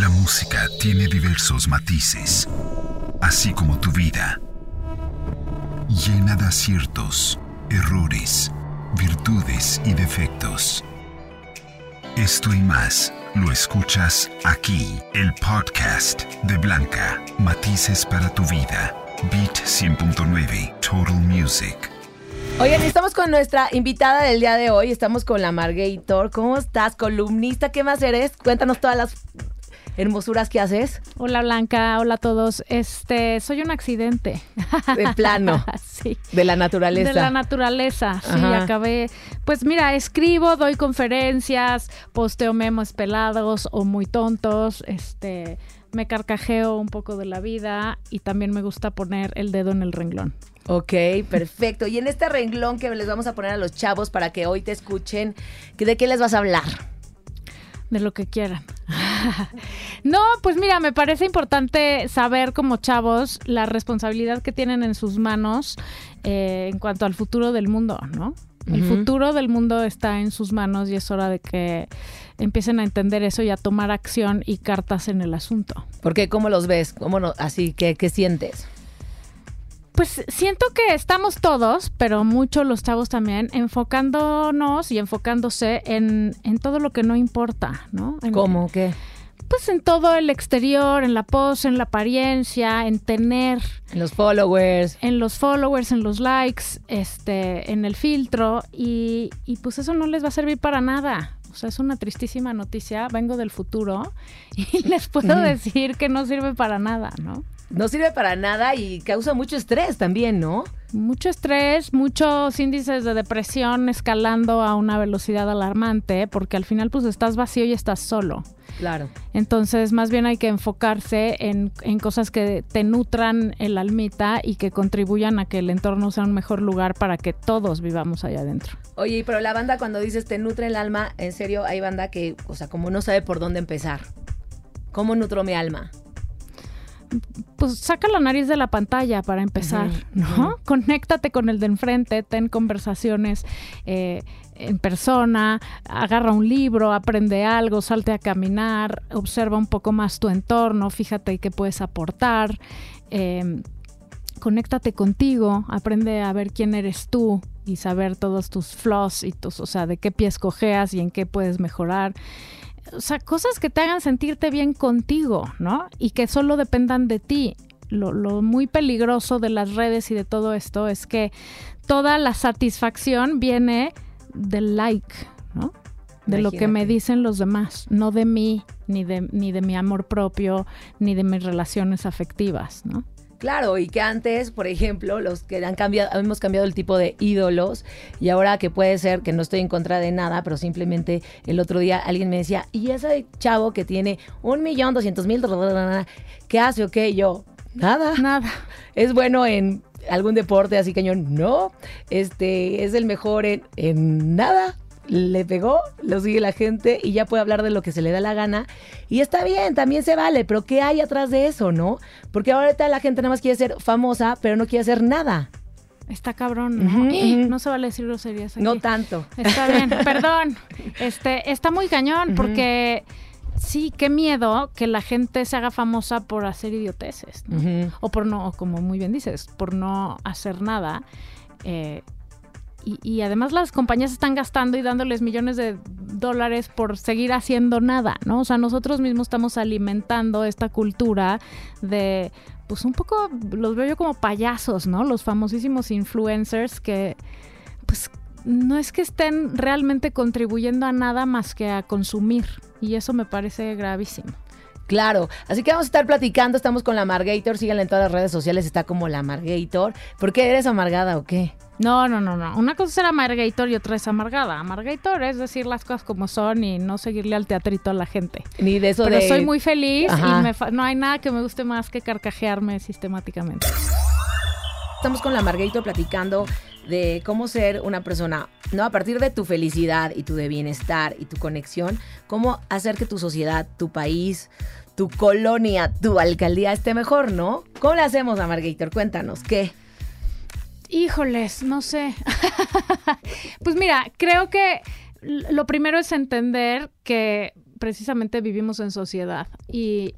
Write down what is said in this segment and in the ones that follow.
La música tiene diversos matices, así como tu vida, llena de aciertos, errores, virtudes y defectos. Esto y más lo escuchas aquí, el podcast de Blanca, Matices para tu vida, Beat 100.9, Total Music. Oigan, estamos con nuestra invitada del día de hoy. Estamos con la Margator. ¿Cómo estás, columnista? ¿Qué más eres? Cuéntanos todas las hermosuras que haces. Hola Blanca, hola a todos. Este, soy un accidente. De plano. sí. De la naturaleza. De la naturaleza. Sí, Ajá. acabé. Pues mira, escribo, doy conferencias, posteo memes pelados o muy tontos. Este, me carcajeo un poco de la vida y también me gusta poner el dedo en el renglón. Ok, perfecto. Y en este renglón que les vamos a poner a los chavos para que hoy te escuchen, ¿que ¿de qué les vas a hablar? De lo que quieran. no, pues mira, me parece importante saber como chavos la responsabilidad que tienen en sus manos eh, en cuanto al futuro del mundo, ¿no? El futuro del mundo está en sus manos y es hora de que empiecen a entender eso y a tomar acción y cartas en el asunto. Porque ¿cómo los ves? ¿Cómo no? Así que, ¿qué sientes? Pues siento que estamos todos, pero mucho los chavos también, enfocándonos y enfocándose en, en todo lo que no importa, ¿no? En- ¿Cómo? ¿Qué? Pues en todo el exterior, en la pose, en la apariencia, en tener, En los followers. en los followers, en los likes, este, en el filtro, y, y pues eso no les va a servir para nada. O sea, es una tristísima noticia. Vengo del futuro y les puedo decir que no sirve para nada, ¿no? No sirve para nada y causa mucho estrés también, ¿no? Mucho estrés, muchos índices de depresión escalando a una velocidad alarmante, porque al final pues estás vacío y estás solo. Claro. Entonces, más bien hay que enfocarse en, en cosas que te nutran el almita y que contribuyan a que el entorno sea un mejor lugar para que todos vivamos allá adentro. Oye, pero la banda cuando dices te nutre el alma, en serio, hay banda que, o sea, como no sabe por dónde empezar. ¿Cómo nutro mi alma? Pues saca la nariz de la pantalla para empezar, ¿no? Conéctate con el de enfrente, ten conversaciones eh, en persona, agarra un libro, aprende algo, salte a caminar, observa un poco más tu entorno, fíjate qué puedes aportar. eh, conéctate contigo, aprende a ver quién eres tú y saber todos tus flaws y tus, o sea, de qué pies cojeas y en qué puedes mejorar. O sea, cosas que te hagan sentirte bien contigo, ¿no? Y que solo dependan de ti. Lo, lo muy peligroso de las redes y de todo esto es que toda la satisfacción viene del like, ¿no? De lo que me dicen los demás, no de mí, ni de, ni de mi amor propio, ni de mis relaciones afectivas, ¿no? Claro, y que antes, por ejemplo, los que han cambiado, hemos cambiado el tipo de ídolos y ahora que puede ser que no estoy en contra de nada, pero simplemente el otro día alguien me decía, y ese chavo que tiene un millón doscientos mil, ¿qué hace o qué? Y yo, nada. Nada. Es bueno en algún deporte así cañón, no. Este, es el mejor en, en nada. Le pegó, lo sigue la gente y ya puede hablar de lo que se le da la gana. Y está bien, también se vale, pero ¿qué hay atrás de eso, no? Porque ahorita la gente nada más quiere ser famosa, pero no quiere hacer nada. Está cabrón, ¿no? No se vale decir groserías aquí. No tanto. Está bien, perdón. Este, está muy cañón porque sí, qué miedo que la gente se haga famosa por hacer idioteces. O por no, como muy bien dices, por no hacer nada. Eh, y, y además las compañías están gastando y dándoles millones de dólares por seguir haciendo nada, ¿no? O sea, nosotros mismos estamos alimentando esta cultura de, pues un poco, los veo yo como payasos, ¿no? Los famosísimos influencers que, pues, no es que estén realmente contribuyendo a nada más que a consumir. Y eso me parece gravísimo. Claro, así que vamos a estar platicando, estamos con la Margator, síganla en todas las redes sociales, está como la Margator. ¿Por qué eres amargada o qué? No, no, no, no. Una cosa es ser amargator y otra es amargada. Amargator es decir las cosas como son y no seguirle al teatrito a la gente. Ni de eso Pero de... soy muy feliz Ajá. y me fa- no hay nada que me guste más que carcajearme sistemáticamente. Estamos con la Margator platicando de cómo ser una persona, ¿no? A partir de tu felicidad y tu de bienestar y tu conexión, cómo hacer que tu sociedad, tu país, tu colonia, tu alcaldía esté mejor, ¿no? ¿Cómo le hacemos a? Cuéntanos, ¿qué? Híjoles, no sé. pues mira, creo que lo primero es entender que precisamente vivimos en sociedad y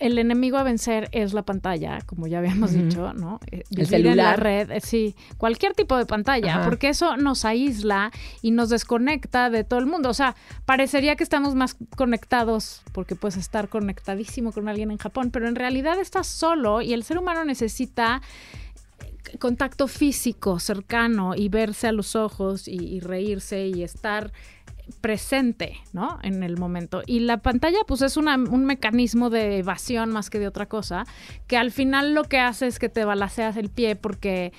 el enemigo a vencer es la pantalla, como ya habíamos dicho, ¿no? Eh, el celular. la red, eh, sí, cualquier tipo de pantalla, porque eso nos aísla y nos desconecta de todo el mundo. O sea, parecería que estamos más conectados porque puedes estar conectadísimo con alguien en Japón, pero en realidad estás solo y el ser humano necesita contacto físico cercano y verse a los ojos y reírse y estar presente, ¿no? En el momento. Y la pantalla, pues es un mecanismo de evasión más que de otra cosa, que al final lo que hace es que te balaceas el pie porque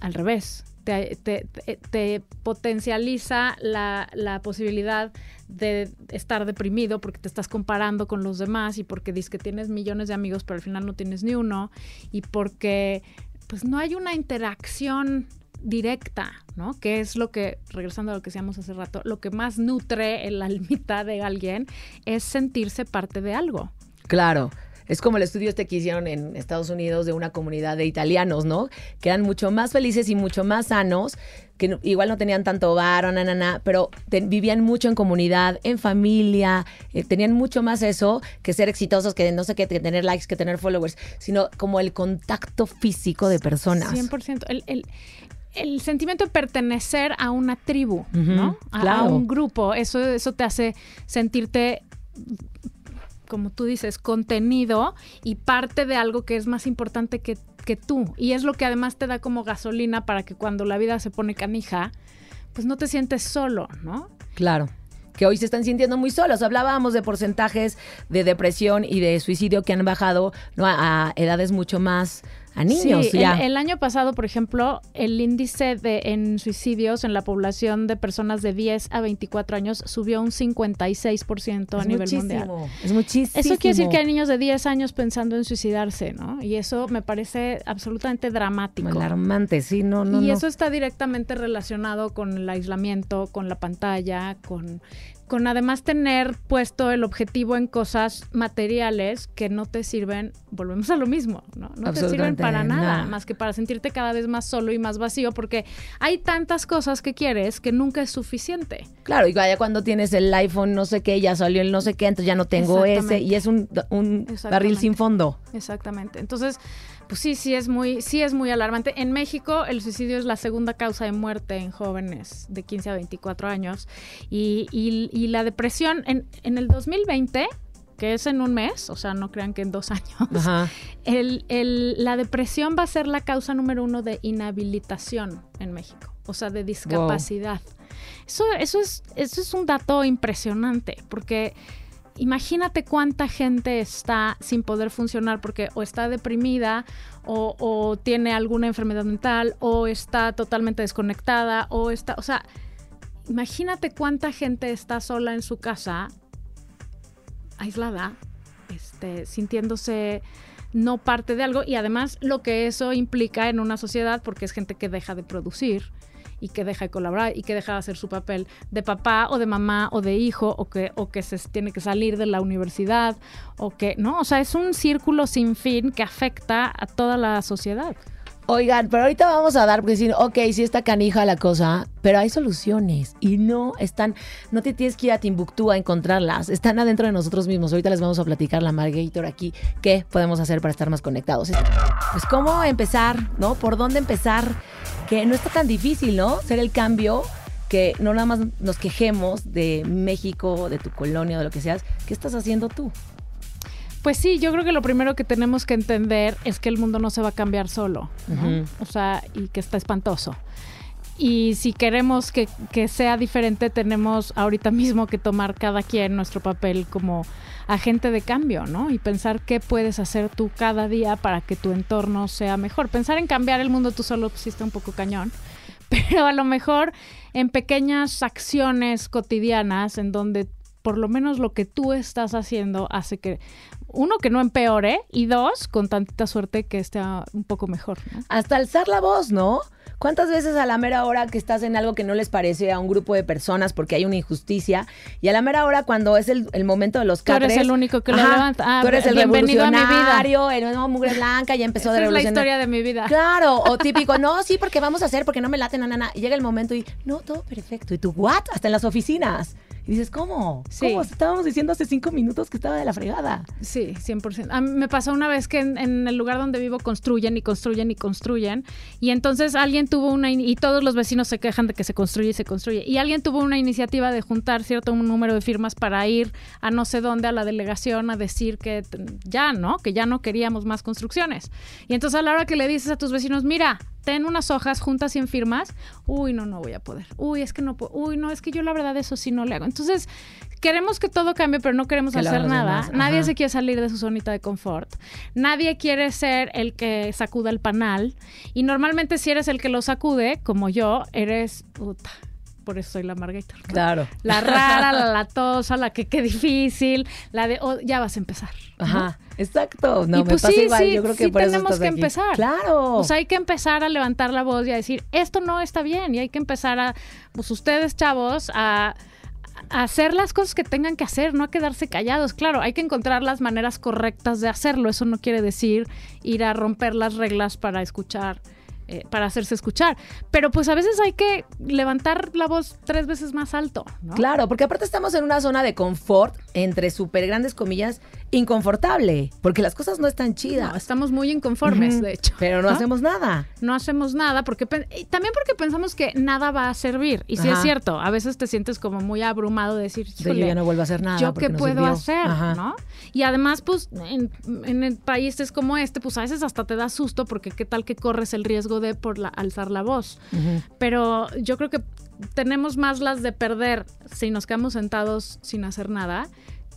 al revés, te, potencializa la, la, posibilidad de estar deprimido porque te estás comparando con los demás y porque dices que tienes millones de amigos pero al final no tienes ni uno y porque pues no hay una interacción directa, ¿no? Que es lo que, regresando a lo que decíamos hace rato, lo que más nutre el almita de alguien es sentirse parte de algo. Claro. Es como el estudio este que hicieron en Estados Unidos de una comunidad de italianos, ¿no? Que eran mucho más felices y mucho más sanos, que igual no tenían tanto hogar o nanana, pero vivían mucho en comunidad, en familia, eh, tenían mucho más eso que ser exitosos, que no sé qué, que tener likes, que tener followers, sino como el contacto físico de personas. 100%. El, el, el sentimiento de pertenecer a una tribu, ¿no? A, un grupo. Eso, eso te hace sentirte como tú dices, contenido y parte de algo que es más importante que, que, tú. Y es lo que además te da como gasolina para que cuando la vida se pone canija, pues no te sientes solo, ¿no? Claro que hoy se están sintiendo muy solos. Hablábamos de porcentajes de depresión y de suicidio que han bajado a edades mucho más a niños. Sí, El, año pasado, por ejemplo, el índice de en suicidios en la población de personas de 10 a 24 años subió un 56% a nivel mundial. Es muchísimo. Eso quiere decir que hay niños de 10 años pensando en suicidarse, ¿no? Y eso me parece absolutamente dramático. Alarmante, sí, no, no. Y eso está directamente relacionado con el aislamiento, con la pantalla, con con además tener puesto el objetivo en cosas materiales que no te sirven, volvemos a lo mismo, ¿no? No te sirven para nada, más que para sentirte cada vez más solo y más vacío, porque hay tantas cosas que quieres que nunca es suficiente. Claro, y vaya cuando tienes el iPhone no sé qué, ya salió el no sé qué, entonces ya no tengo ese, y es un, un barril sin fondo. Exactamente. Entonces, pues sí, sí es muy, sí es muy alarmante. En México el suicidio es la segunda causa de muerte en jóvenes de 15 a 24 años. Y, y, la depresión en, en, el 2020, que es en un mes, o sea, no crean que en dos años, El, el, la depresión va a ser la causa número uno de inhabilitación en México, o sea, de discapacidad. Eso, eso, es, eso es un dato impresionante, porque imagínate cuánta gente está sin poder funcionar porque o está deprimida o, tiene alguna enfermedad mental o está totalmente desconectada o está, o sea, imagínate cuánta gente está sola en su casa, aislada, este, sintiéndose no parte de algo y además lo que eso implica en una sociedad porque es gente que deja de producir y que deja de colaborar y que deja de hacer su papel de papá o de mamá o de hijo o que, o que se tiene que salir de la universidad o que, ¿no? O sea, es un círculo sin fin que afecta a toda la sociedad. Oigan, pero ahorita vamos a dar, porque decir, ok, sí está canija la cosa, pero hay soluciones y no están, no te tienes que ir a Timbuktu a encontrarlas, están adentro de nosotros mismos. Ahorita les vamos a platicar la Margator aquí, qué podemos hacer para estar más conectados. Pues cómo empezar, ¿no? ¿Por dónde empezar? Que no está tan difícil, ¿no? Ser el cambio que no nada más nos quejemos de México, de tu colonia, de lo que seas. ¿Qué estás haciendo tú? Pues sí, yo creo que lo primero que tenemos que entender es que el mundo no se va a cambiar solo, O sea, y que está espantoso. Y si queremos que, sea diferente, tenemos ahorita mismo que tomar cada quien nuestro papel como agente de cambio, ¿no? Y pensar qué puedes hacer tú cada día para que tu entorno sea mejor. Pensar en cambiar el mundo tú solo pues, está un poco cañón, pero a lo mejor en pequeñas acciones cotidianas en donde por lo menos lo que tú estás haciendo hace que uno, que no empeore, y dos, con tantita suerte que esté un poco mejor. Hasta alzar la voz, ¿no? ¿Cuántas veces a la mera hora que estás en algo que no les parece a un grupo de personas porque hay una injusticia y a la mera hora cuando es el, momento de los catres... Tú eres el único que lo levanta. Ah, tú eres el revolucionario, el nuevo mugre blanca, ya empezó de revolucionar. es la historia de mi vida. Claro, o típico, no, sí, porque vamos a hacer, porque no me late, na, na, Y llega el momento y, no, todo perfecto. Y tú, ¿what? Hasta en las oficinas. Y dices, ¿cómo? Sí. ¿Cómo? Estábamos diciendo hace cinco minutos que estaba de la fregada. Sí, 100%. A mí me pasó una vez que en, en el lugar donde vivo construyen y construyen y construyen. Y entonces alguien tuvo una... Y todos los vecinos se quejan de que se construye y se construye. Y alguien tuvo una iniciativa de juntar cierto número de firmas para ir a no sé dónde, a la delegación, a decir que ya, ¿no? Que ya no queríamos más construcciones. Y entonces a la hora que le dices a tus vecinos, mira, ten unas hojas, juntas 100 firmas, uy, no, no voy a poder. Uy, es que no puedo. Uy, no, es que yo la verdad eso sí no le hago. Entonces, queremos que todo cambie, pero no queremos Que hacer nada. Nadie se quiere salir de su zonita de confort. Nadie quiere ser el que sacuda el panal. Y normalmente si eres el que lo sacude, como yo, eres... Puta, por eso soy la Margator. ¿no? Claro. La rara, la latosa, la que qué difícil, la de oh, ya vas a empezar. ¿no? Ajá, exacto. No, Y me pues pasa sí, igual. sí, Yo creo que sí por eso tenemos estás que aquí. empezar. Claro. Sea, hay que empezar a levantar la voz y a decir, esto no está bien. Y hay que empezar a, pues ustedes, chavos, a hacer las cosas que tengan que hacer, no a quedarse callados. Claro, hay que encontrar las maneras correctas de hacerlo. Eso no quiere decir ir a romper las reglas para escuchar. Eh, para hacerse escuchar. Pero pues a veces hay que levantar la voz tres veces más alto. Claro, porque aparte estamos en una zona de confort, entre súper grandes comillas, inconfortable, porque las cosas no están chidas. No, estamos muy inconformes, de hecho. Pero no, hacemos nada. no hacemos nada porque y también porque pensamos que nada va a servir y sí es cierto a veces te sientes como muy abrumado de decir De yo "Híjole, ya no vuelvo a hacer nada. yo qué no puedo sirvió". hacer Ajá. no y además pues en, en países como este pues a veces hasta te da susto porque qué tal que corres el riesgo de por la, alzar la voz pero yo creo que tenemos más las de perder si nos quedamos sentados sin hacer nada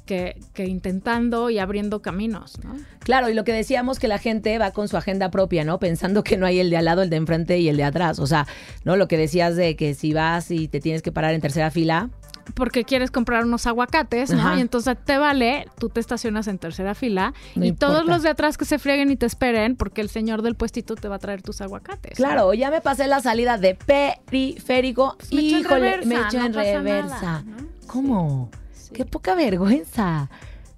que, que intentando y abriendo caminos ¿no? Claro, y lo que decíamos que la gente va con su agenda propia, ¿no? Pensando que no hay el de al lado, el de enfrente y el de atrás. O sea, ¿no? Lo que decías de que si vas y te tienes que parar en tercera fila, porque quieres comprar unos aguacates, ¿no? Ajá. Y entonces te vale, tú te estacionas en tercera fila No y todos los de atrás que se frieguen y te esperen porque el señor del puestito te va a traer tus aguacates. ¿no? Claro, ya me pasé la salida de periférico. Pues me echo en Híjole, reversa, me echo no en reversa. ¿Cómo? Sí. Qué poca vergüenza.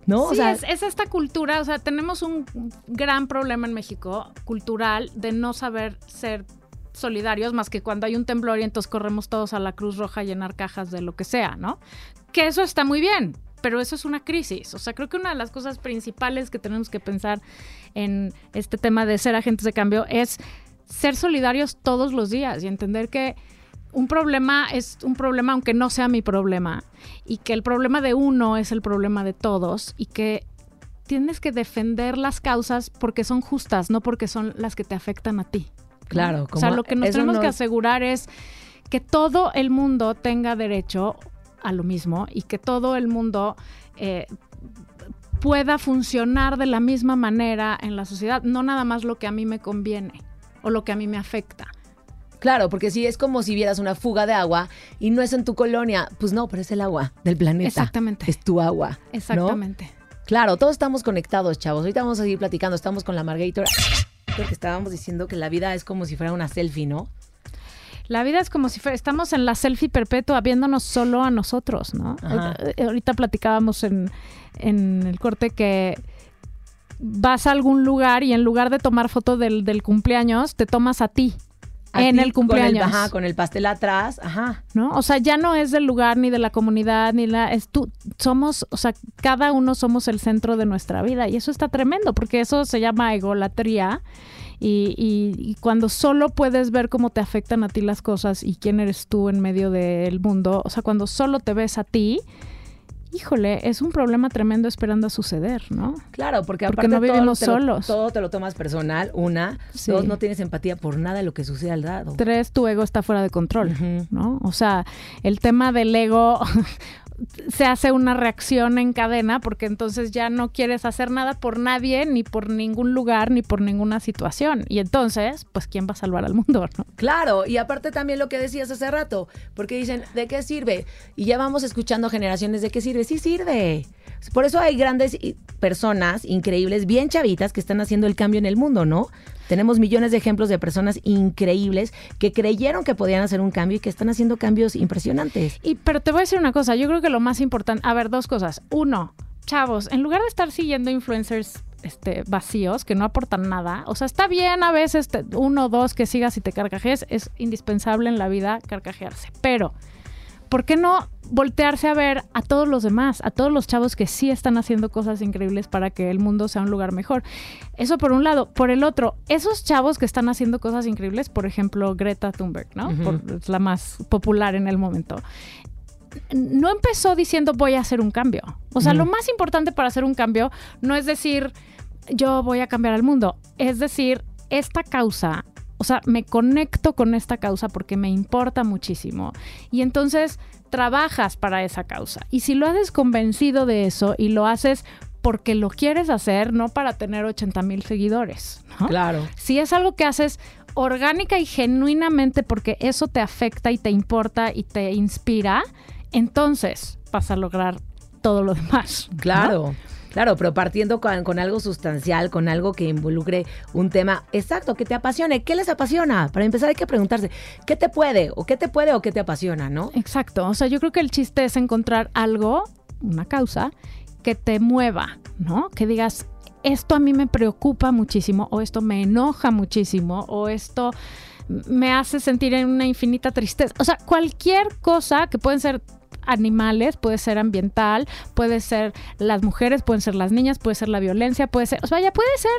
¿No? o sí, sea, es, es esta cultura, o sea, tenemos un gran problema en México cultural de no saber ser solidarios más que cuando hay un temblor y entonces corremos todos a la Cruz Roja a llenar cajas de lo que sea, ¿no? Que eso está muy bien, pero eso es una crisis. O sea, creo que una de las cosas principales que tenemos que pensar en este tema de ser agentes de cambio es ser solidarios todos los días y entender que un problema es un problema aunque no sea mi problema y que el problema de uno es el problema de todos y que tienes que defender las causas porque son justas, no porque son las que te afectan a ti. claro. O sea, como lo que nos tenemos no- que asegurar es que todo el mundo tenga derecho a lo mismo y que todo el mundo eh, pueda funcionar de la misma manera en la sociedad, no nada más lo que a mí me conviene o lo que a mí me afecta. Claro, porque si es como si vieras una fuga de agua y no es en tu colonia, pues no, pero es el agua del planeta. Exactamente. Es tu agua. ¿no? Exactamente. Claro, todos estamos conectados, chavos. Ahorita vamos a seguir platicando. Estamos con la Margator. Creo que estábamos diciendo que la vida es como si fuera una selfie, ¿no? La vida es como si fuera, estamos en la selfie perpetua viéndonos solo a nosotros, ¿no? Ajá. Eh, Ahorita platicábamos en, en el corte que vas a algún lugar y en lugar de tomar foto del, del cumpleaños, te tomas a ti. En ti el Con cumpleaños. el, ajá, con el pastel atrás. Ajá. ¿no? O sea, ya no es del lugar ni de la comunidad ni la es tú somos, o sea, cada uno somos el centro de nuestra vida y eso está tremendo porque eso se llama egolatría y, y- y cuando solo puedes ver cómo te afectan a ti las cosas y quién eres tú en medio del mundo, o sea, cuando solo te ves a ti, híjole, es un problema tremendo esperando a suceder, ¿no? Claro, porque Porque aparte no todo vivimos te lo- solos. todo te lo tomas personal, una. Sí. Dos, no tienes empatía por nada de lo que sucede al lado. Tres, tu ego está fuera de control. ¿no? O sea, el tema del ego se hace una reacción en cadena porque entonces ya no quieres hacer nada por nadie, ni por ningún lugar, ni por ninguna situación. Y entonces, pues, ¿quién va a salvar al mundo, no? Claro, y aparte también lo que decías hace rato, porque dicen, ¿de qué sirve? Y ya vamos escuchando generaciones, ¿de qué sirve? Sí sirve. Por eso hay grandes personas increíbles, bien chavitas, que están haciendo el cambio en el mundo, ¿no? Tenemos millones de ejemplos de personas increíbles que creyeron que podían hacer un cambio y que están haciendo cambios impresionantes. Y, pero te voy a decir una cosa, yo creo que lo más importante, a ver, dos cosas. Uno, chavos, en lugar de estar siguiendo influencers este, vacíos que no aportan nada, o sea, está bien a veces uno o dos que sigas y te carcajees, es indispensable en la vida carcajearse, pero ¿por qué no voltearse a ver a todos los demás, a todos los chavos que sí están haciendo cosas increíbles para que el mundo sea un lugar mejor. Eso por un lado. Por el otro, esos chavos que están haciendo cosas increíbles, por ejemplo, Greta Thunberg, ¿no? es la más popular en el momento. No empezó diciendo voy a hacer un cambio. O sea, lo más importante para hacer un cambio no es decir yo voy a cambiar el mundo, es decir, esta causa o sea, me conecto con esta causa porque me importa muchísimo. Y entonces trabajas para esa causa. Y si lo haces convencido de eso y lo haces porque lo quieres hacer, no para tener 80 mil seguidores. Claro. Si es algo que haces orgánica y genuinamente porque eso te afecta y te importa y te inspira, entonces vas a lograr todo lo demás. Claro. Claro, pero partiendo con, algo sustancial, con algo que involucre un tema exacto, que te apasione. ¿Qué les apasiona? Para empezar hay que preguntarse, ¿qué te puede? ¿O qué te puede o qué te apasiona, no? Exacto. O sea, yo creo que el chiste es encontrar algo, una causa, que te mueva, ¿no? Que digas, esto a mí me preocupa muchísimo, o esto me enoja muchísimo, o esto me hace sentir en una infinita tristeza. O sea, cualquier cosa que pueden ser animales, puede ser ambiental, puede ser las mujeres, pueden ser las niñas, puede ser la violencia, puede ser, o sea, ya puede ser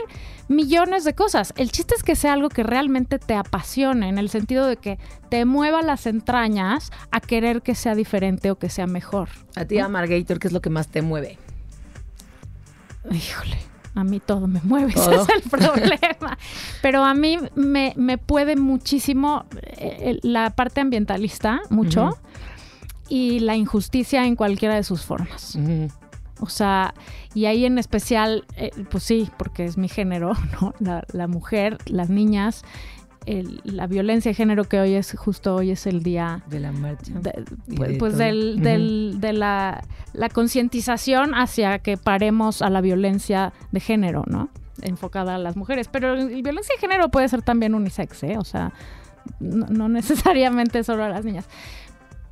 millones de cosas. El chiste es que sea algo que realmente te apasione, en el sentido de que te mueva las entrañas a querer que sea diferente o que sea mejor. A ti, Amargator, ¿qué es lo que más te mueve? Híjole a mí todo me mueve, ese es el problema. Pero a mí me, puede muchísimo eh, la parte ambientalista, mucho y la injusticia en cualquiera de sus formas. O sea, y ahí en especial, eh, pues sí, porque es mi género, ¿no? La, mujer, las niñas, la violencia de género que hoy es, justo hoy es el día... De la marcha. pues, pues del, de la, la concientización hacia que paremos a la violencia de género, ¿no? Enfocada a las mujeres. Pero la violencia de género puede ser también unisex, ¿eh? O sea, no necesariamente solo a las niñas.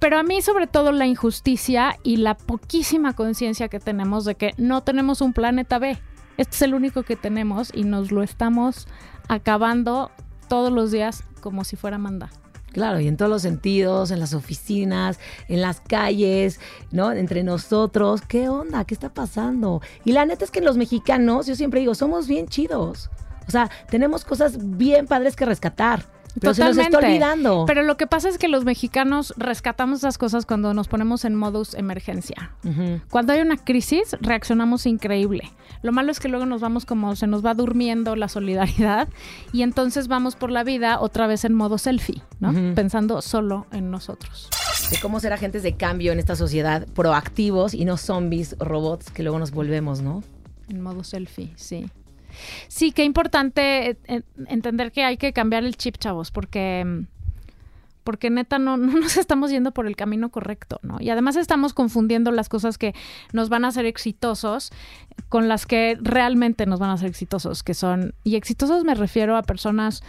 Pero a mí sobre todo la injusticia y la poquísima conciencia que tenemos de que no tenemos un planeta B. Este es el único que tenemos y nos lo estamos acabando todos los días como si fuera manda. Claro, y en todos los sentidos, en las oficinas, en las calles, ¿no? Entre nosotros, ¿qué onda? ¿Qué está pasando? Y la neta es que los mexicanos, yo siempre digo, somos bien chidos. O sea, tenemos cosas bien padres que rescatar. Pero se nos está olvidando. Pero lo que pasa es que los mexicanos rescatamos esas cosas cuando nos ponemos en modus emergencia. Cuando hay una crisis, reaccionamos increíble. Lo malo es que luego nos vamos como se nos va durmiendo la solidaridad y entonces vamos por la vida otra vez en modo selfie, ¿no? Pensando solo en nosotros. De cómo ser agentes de cambio en esta sociedad proactivos y no zombies, robots que luego nos volvemos, ¿no? En modo selfie, sí. Sí, qué importante eh, eh, entender que hay que cambiar el chip, chavos, porque porque neta no, no, nos estamos yendo por el camino correcto, ¿no? Y además estamos confundiendo las cosas que nos van a hacer exitosos con las que realmente nos van a hacer exitosos, que son, y exitosos me refiero a personas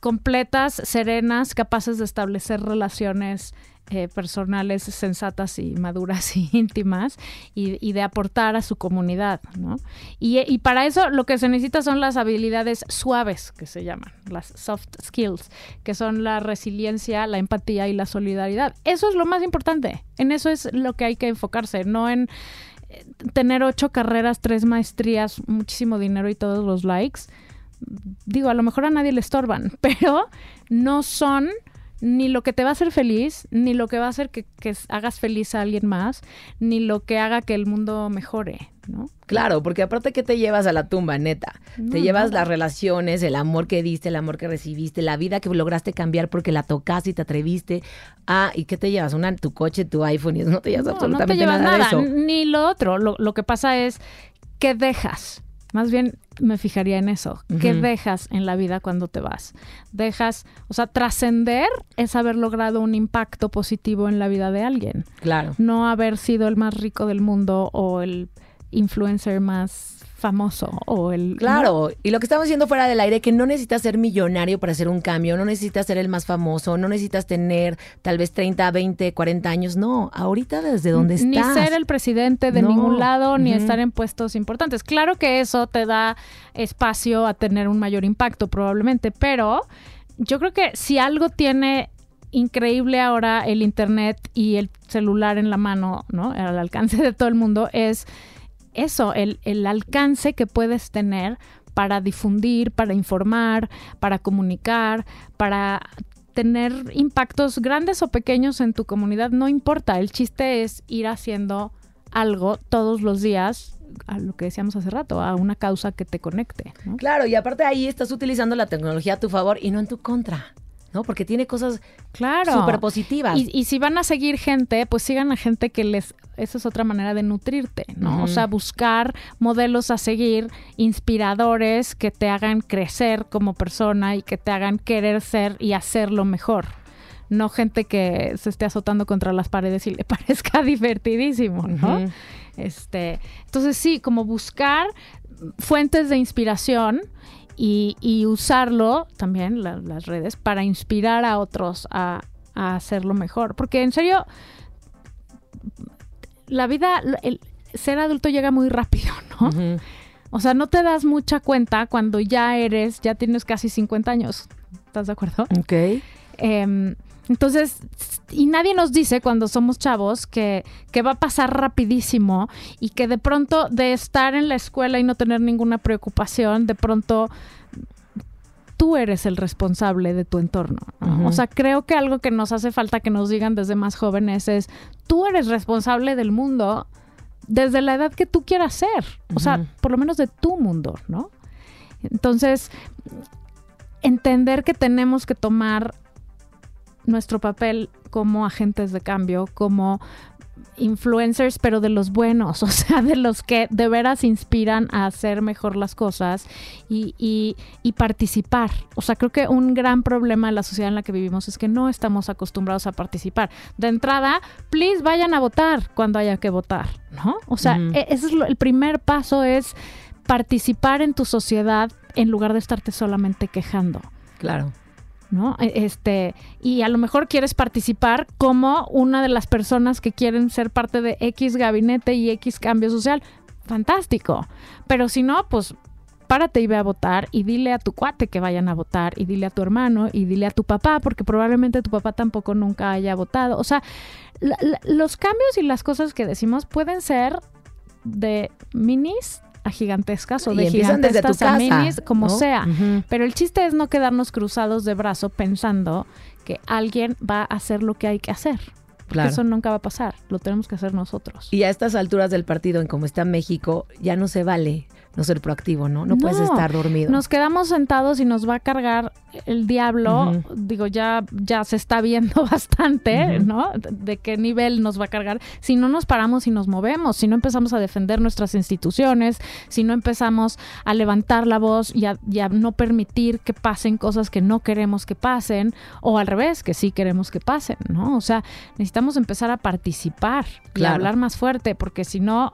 completas, serenas, capaces de establecer relaciones eh, personales sensatas y maduras y íntimas y, de aportar a su comunidad, ¿no? Y, para eso lo que se necesita son las habilidades suaves, que se llaman, las soft skills, que son la resiliencia, la empatía y la solidaridad. Eso es lo más importante, en eso es lo que hay que enfocarse, no en eh, tener ocho carreras, tres maestrías, muchísimo dinero y todos los likes. Digo, a lo mejor a nadie le estorban, pero no son ni lo que te va a hacer feliz, ni lo que va a hacer que, hagas feliz a alguien más, ni lo que haga que el mundo mejore, ¿no? Claro, porque aparte que te llevas a la tumba, neta. te llevas las relaciones, el amor que diste, el amor que recibiste, la vida que lograste cambiar porque la tocaste y te atreviste. Ah, ¿y qué te llevas? Una, tu coche, tu iPhone y no te llevas absolutamente nada, de eso. Ni lo otro. Lo, lo que pasa es que dejas más bien me fijaría en eso. ¿Qué dejas en la vida cuando te vas? Dejas, o sea, trascender es haber logrado un impacto positivo en la vida de alguien. Claro. No haber sido el más rico del mundo o el influencer más famoso o el... Claro, y lo que estamos diciendo fuera del aire, que no necesitas ser millonario para hacer un cambio, no necesitas ser el más famoso, no necesitas tener tal vez 30, 20, 40 años, no, ahorita desde donde estás. Ni ser el presidente de ningún lado, ni estar en puestos importantes. Claro que eso te da espacio a tener un mayor impacto probablemente, pero yo creo que si algo tiene increíble ahora el internet y el celular en la mano, ¿no? Al alcance de todo el mundo, es eso, el, el alcance que puedes tener para difundir, para informar, para comunicar, para tener impactos grandes o pequeños en tu comunidad, no importa. El chiste es ir haciendo algo todos los días a lo que decíamos hace rato, a una causa que te conecte. Claro, y aparte ahí estás utilizando la tecnología a tu favor y no en tu contra. ¿No? Porque tiene cosas claro. súper positivas. Y, si van a seguir gente, pues sigan a gente que les... Esa es otra manera de nutrirte, ¿no? O sea, buscar modelos a seguir, inspiradores que te hagan crecer como persona y que te hagan querer ser y hacerlo mejor. No gente que se esté azotando contra las paredes y le parezca divertidísimo, ¿no? Este, entonces sí, como buscar fuentes de inspiración y, usarlo también, las redes, para inspirar a otros a, hacerlo mejor. Porque en serio, la vida, el ser adulto llega muy rápido, ¿no? O sea, no te das mucha cuenta cuando ya eres, ya tienes casi 50 años. ¿Estás de acuerdo? Ok. Em, entonces, y nadie nos dice cuando somos chavos que, que, va a pasar rapidísimo y que de pronto de estar en la escuela y no tener ninguna preocupación, de pronto tú eres el responsable de tu entorno. O sea, creo que algo que nos hace falta que nos digan desde más jóvenes es, tú eres responsable del mundo desde la edad que tú quieras ser. O sea, por lo menos de tu mundo, ¿no? Entonces, entender que tenemos que tomar nuestro papel como agentes de cambio, como influencers, pero de los buenos, o sea, de los que de veras inspiran a hacer mejor las cosas y, y, participar. O sea, creo que un gran problema de la sociedad en la que vivimos es que no estamos acostumbrados a participar. De entrada, please vayan a votar cuando haya que votar, ¿no? O sea, e, ese es el primer paso es participar en tu sociedad en lugar de estarte solamente quejando. Claro. ¿No? E, este, y a lo mejor quieres participar como una de las personas que quieren ser parte de X gabinete y X cambio social. Fantástico. Pero si no, pues párate y ve a votar y dile a tu cuate que vayan a votar y dile a tu hermano y dile a tu papá, porque probablemente tu papá tampoco nunca haya votado. O sea, los cambios y las cosas que decimos pueden ser de minis a gigantescas o de gigantescas a minis, como sea. Pero el chiste es no quedarnos cruzados de brazo pensando que alguien va a hacer lo que hay que hacer. Claro. Eso nunca va a pasar, lo tenemos que hacer nosotros. Y a estas alturas del partido, en como está México, ya no se vale no ser proactivo, ¿no? No, puedes estar dormido. Nos quedamos sentados y nos va a cargar el diablo. Digo, ya, ya se está viendo bastante, ¿no? De qué nivel nos va a cargar. Si no nos paramos y nos movemos, si no empezamos a defender nuestras instituciones, si no empezamos a levantar la voz y a, no permitir que pasen cosas que no queremos que pasen, o al revés, que sí queremos que pasen, ¿no? O sea, necesitamos empezar a participar y hablar más fuerte, porque si no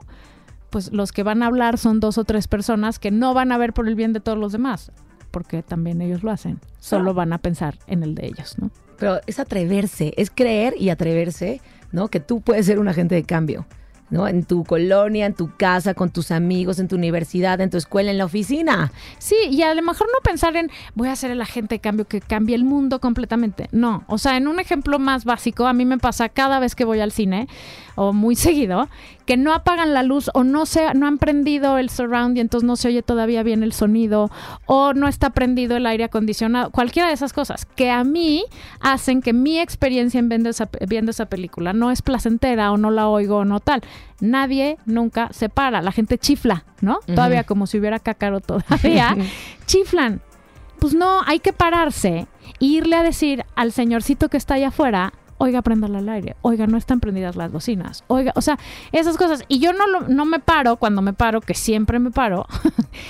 pues los que van a hablar son dos o tres personas que no van a ver por el bien de todos los demás, porque también ellos lo hacen. Solo ah. van a pensar en el de ellos, ¿no? Pero es atreverse, es creer y atreverse, ¿no? Que tú puedes ser un agente de cambio. ¿No? En tu colonia, en tu casa, con tus amigos, en tu universidad, en tu escuela, en la oficina. Sí, y a lo mejor no pensar en voy a ser el agente de cambio que cambie el mundo completamente. No, o sea, en un ejemplo más básico, a mí me pasa cada vez que voy al cine, o muy seguido, que no apagan la luz o no se no han prendido el surround y entonces no se oye todavía bien el sonido o no está prendido el aire acondicionado, cualquiera de esas cosas que a mí hacen que mi experiencia en viendo esa, viendo esa película no es placentera o no la oigo o no tal. Nadie nunca se para, la gente chifla, ¿no? Todavía como si hubiera cácaro todavía, chiflan. Pues no, hay que pararse e irle a decir al señorcito que está allá afuera, oiga, préndala al aire, oiga, no están prendidas las bocinas, oiga, o sea, esas cosas. Y yo no, no me paro, cuando me paro, que siempre me paro,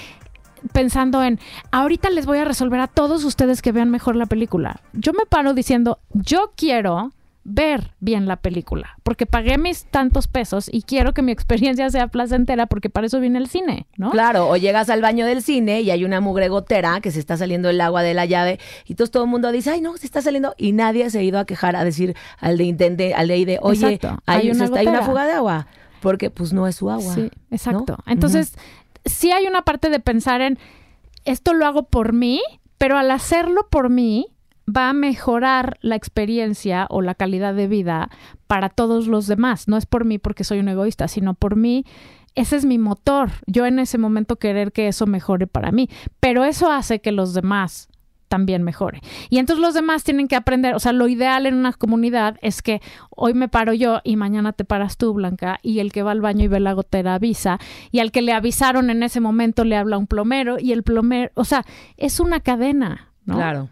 pensando en, ahorita les voy a resolver a todos ustedes que vean mejor la película. Yo me paro diciendo, yo quiero ver bien la película, porque pagué mis tantos pesos y quiero que mi experiencia sea placentera porque para eso viene el cine, ¿no? Claro, o llegas al baño del cine y hay una mugre gotera que se está saliendo el agua de la llave y entonces todo el mundo dice, ay no, se está saliendo y nadie se ha ido a quejar a decir al de intente, al de, oye, hay, una hay una fuga de agua, porque pues no es su agua. Sí, exacto. Entonces, sí hay una parte de pensar en, esto lo hago por mí, pero al hacerlo por mí, va a mejorar la experiencia o la calidad de vida para todos los demás. No es por mí porque soy un egoísta, sino por mí. Ese es mi motor. Yo en ese momento querer que eso mejore para mí. Pero eso hace que los demás también mejore. Y entonces los demás tienen que aprender, o sea, lo ideal en una comunidad es que hoy me paro yo y mañana te paras tú, Blanca, y el que va al baño y ve la gotera avisa, y al que le avisaron en ese momento le habla un plomero y el plomero, o sea, es una cadena, ¿no? Claro.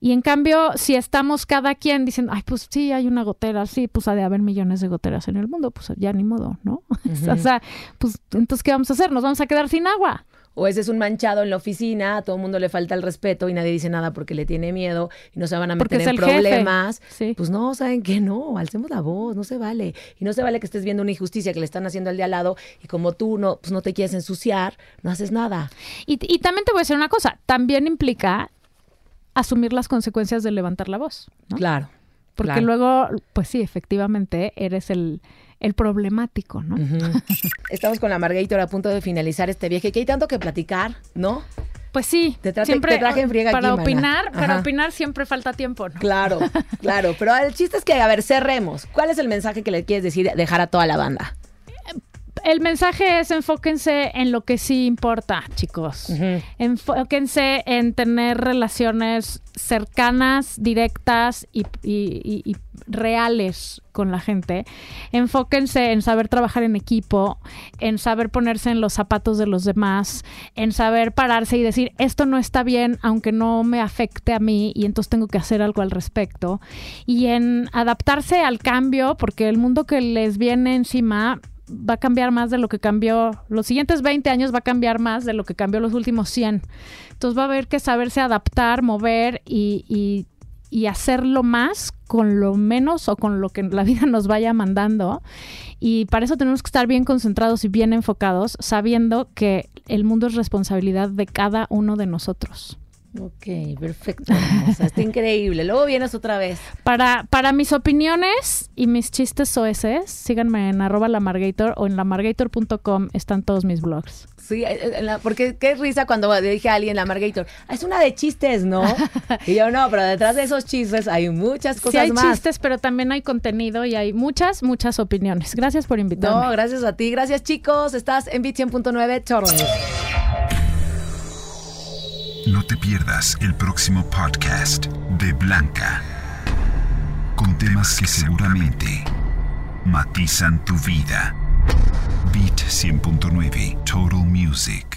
Y en cambio, si estamos cada quien diciendo, ay, pues sí, hay una gotera, sí, pues ha de haber millones de goteras en el mundo, pues ya ni modo, ¿no? o sea, pues entonces, ¿qué vamos a hacer? Nos vamos a quedar sin agua o ese es un manchado en la oficina, a todo el mundo le falta el respeto y nadie dice nada porque le tiene miedo y no se van a meter en problemas. Pues no, ¿saben qué? No, alcemos la voz, no se vale. Y no se vale que estés viendo una injusticia que le están haciendo al de al lado y como tú no, pues no te quieres ensuciar, no haces nada. Y, y también te voy a decir una cosa, también implica asumir las consecuencias de levantar la voz. Claro. Porque luego, pues sí, efectivamente, eres el el problemático, ¿no? Estamos con la Margator a punto de finalizar este viaje, que hay tanto que platicar, ¿no? Pues sí, te, siempre, traje en friega para opinar, para opinar siempre falta tiempo, ¿no? Claro, claro, pero el chiste es que, a ver, cerremos. ¿Cuál es el mensaje que le quieres decir, dejar a toda la banda? El mensaje es enfóquense en lo que sí importa, chicos. Enfóquense en tener relaciones cercanas, directas y, reales con la gente. Enfóquense en saber trabajar en equipo, en saber ponerse en los zapatos de los demás, en saber pararse y decir, esto no está bien, aunque no me afecte a mí y entonces tengo que hacer algo al respecto. Y en adaptarse al cambio, porque el mundo que les viene encima va a cambiar más de lo que cambió, los siguientes 20 años va a cambiar más de lo que cambió los últimos 100. Entonces va a haber que saberse adaptar, mover y, y, y hacerlo más con lo menos o con lo que la vida nos vaya mandando. Y para eso tenemos que estar bien concentrados y bien enfocados, sabiendo que el mundo es responsabilidad de cada uno de nosotros. Ok, perfecto. está increíble. Luego vienes otra vez. Para, para mis opiniones y mis chistes OS, síganme en arroba lamargator o en lamargator.com están todos mis blogs. Sí, porque qué risa cuando le dije a alguien la Margator, ah, es una de chistes, ¿no? y yo no, pero detrás de esos chistes hay muchas cosas sí, hay chistes, pero también hay contenido y hay muchas, muchas opiniones. Gracias por invitarme. No, gracias a ti. Gracias, chicos. Estás en Bit 100.9 Chorro. No te pierdas el próximo podcast de Blanca, con temas que seguramente matizan tu vida. Beat 100.9 Total Music.